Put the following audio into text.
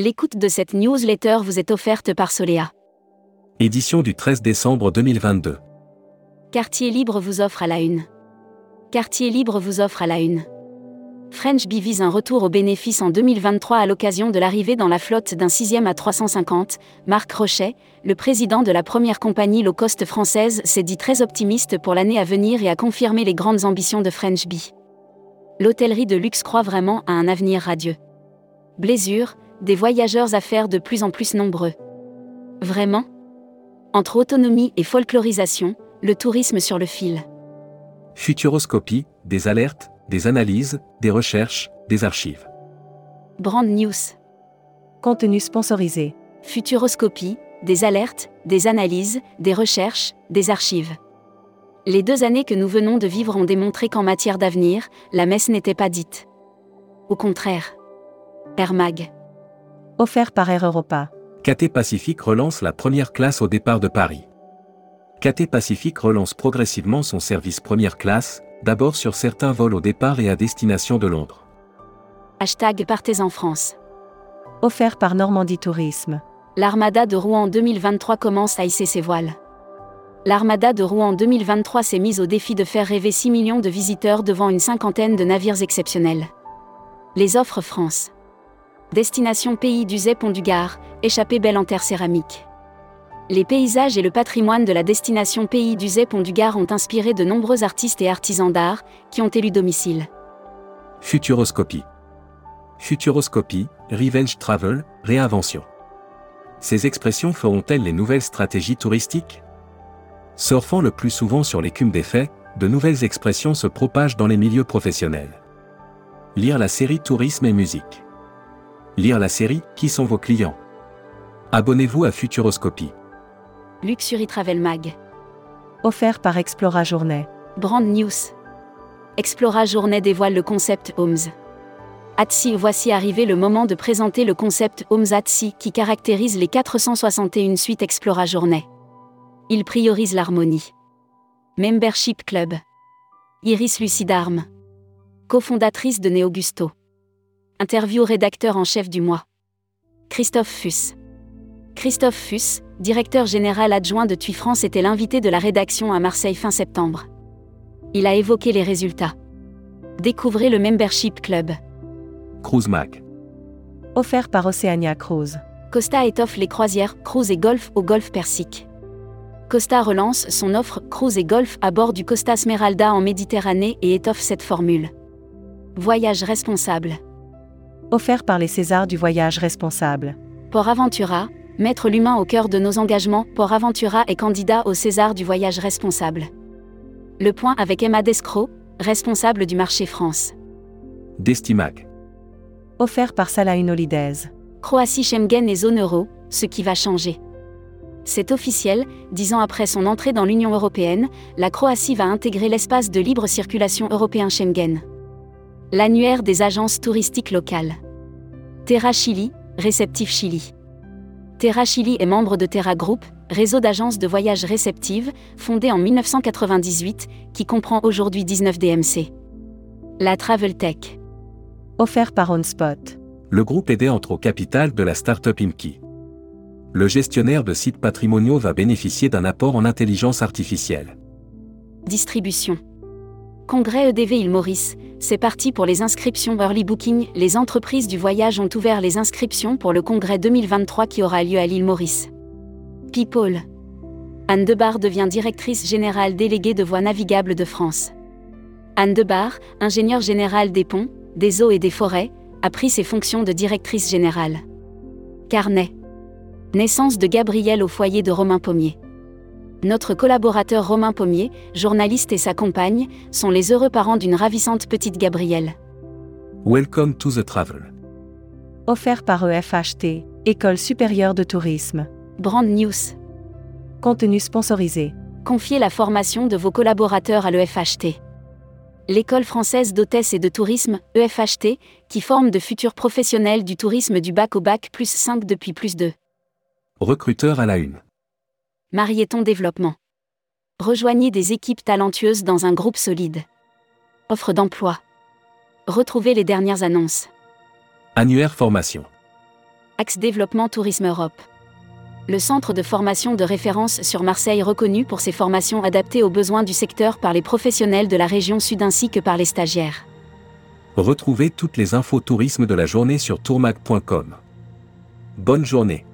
L'écoute de cette newsletter vous est offerte par Solea. Édition du 13 décembre 2022. Quartier Libre vous offre à la une. Quartier Libre vous offre à la une. French Bee vise un retour au bénéfice en 2023 à l'occasion de l'arrivée dans la flotte d'un 6 à 350. Marc Rochet, le président de la première compagnie low cost française, s'est dit très optimiste pour l'année à venir et a confirmé les grandes ambitions de French Bee. L'hôtellerie de luxe croit vraiment à un avenir radieux. Blésure, des voyageurs à faire de plus en plus nombreux. Vraiment? Entre autonomie et folklorisation, le tourisme sur le fil. Futuroscopie, des alertes, des analyses, des recherches, des archives. Brand News. Contenu sponsorisé. Futuroscopie, des alertes, des analyses, des recherches, des archives. Les deux années que nous venons de vivre ont démontré qu'en matière d'avenir, la messe n'était pas dite. Au contraire. Air Mag. Offert par Air Europa. KT Pacific relance la première classe au départ de Paris. KT Pacific relance progressivement son service première classe, d'abord sur certains vols au départ et à destination de Londres. Hashtag Partez en France. Offert par Normandie Tourisme. L'Armada de Rouen 2023 commence à hisser ses voiles. L'Armada de Rouen 2023 s'est mise au défi de faire rêver 6 millions de visiteurs devant une cinquantaine de navires exceptionnels. Les offres France. Destination pays d'Uzet Pont du Gard, échappée belle en terre céramique. Les paysages et le patrimoine de la destination pays d'Uzet Pont du Gard ont inspiré de nombreux artistes et artisans d'art qui ont élu domicile. Futuroscopie. Futuroscopie, Revenge Travel, Réinvention. Ces expressions feront-elles les nouvelles stratégies touristiques? Surfant le plus souvent sur l'écume des faits, de nouvelles expressions se propagent dans les milieux professionnels. Lire la série Tourisme et musique. Lire la série Qui sont vos clients? Abonnez-vous à Futuroscopie. Luxury Travel Mag. Offert par Explora Journée. Brand News. Explora Journée dévoile le concept Homes. Atsi, voici arrivé le moment de présenter le concept Homes Atsi qui caractérise les 461 suites Explora Journée. Il priorise l'harmonie. Membership Club. Iris Lucidarme. Cofondatrice de Neogusto. Interview rédacteur en chef du mois. Christophe Fuss. Christophe Fuss, directeur général adjoint de TUI France, était l'invité de la rédaction à Marseille fin septembre. Il a évoqué les résultats. Découvrez le Membership Club. Cruise Mag. Offert par Oceania Cruise. Costa étoffe les croisières, cruise et golf au golfe Persique. Costa relance son offre cruise et golf à bord du Costa Smeralda en Méditerranée et étoffe cette formule. Voyage responsable. Offert par les Césars du voyage responsable. Port Aventura, mettre l'humain au cœur de nos engagements, Port Aventura est candidat au César du voyage responsable. Le point avec Emma Descroix, responsable du marché France. Destimac. Offert par Salahin Holidays. Croatie Schengen et zone euro, ce qui va changer. C'est officiel, dix ans après son entrée dans l'Union européenne, la Croatie va intégrer l'espace de libre circulation européen Schengen. L'annuaire des agences touristiques locales. Terra Chili, réceptif Chili. Terra Chili est membre de Terra Group, réseau d'agences de voyage réceptives, fondé en 1998, qui comprend aujourd'hui 19 DMC. La Travel Tech. Offert par OnSpot. Le groupe aidé entre au capital de la start-up Imki. Le gestionnaire de sites patrimoniaux va bénéficier d'un apport en intelligence artificielle. Distribution. Congrès EDV Île Maurice, c'est parti pour les inscriptions Early Booking. Les entreprises du voyage ont ouvert les inscriptions pour le congrès 2023 qui aura lieu à l'île Maurice. People. Anne Debar devient directrice générale déléguée de Voies navigables de France. Anne Debar, ingénieure générale des ponts, des eaux et des forêts, a pris ses fonctions de directrice générale. Carnet. Naissance de Gabriel au foyer de Romain Pommier. Notre collaborateur Romain Pommier, journaliste et sa compagne, sont les heureux parents d'une ravissante petite Gabrielle. Welcome to the travel. Offert par EFHT, École supérieure de tourisme. Brand News. Contenu sponsorisé. Confiez la formation de vos collaborateurs à l'EFHT. L'école française d'hôtesse et de tourisme, EFHT, qui forme de futurs professionnels du tourisme du bac au bac plus 5 depuis plus de. Recruteur à la une. Marieton Développement. Rejoignez des équipes talentueuses dans un groupe solide. Offre d'emploi. Retrouvez les dernières annonces. Annuaire formation. Axe Développement Tourisme Europe. Le centre de formation de référence sur Marseille reconnu pour ses formations adaptées aux besoins du secteur par les professionnels de la région sud ainsi que par les stagiaires. Retrouvez toutes les infos tourisme de la journée sur tourmag.com. Bonne journée.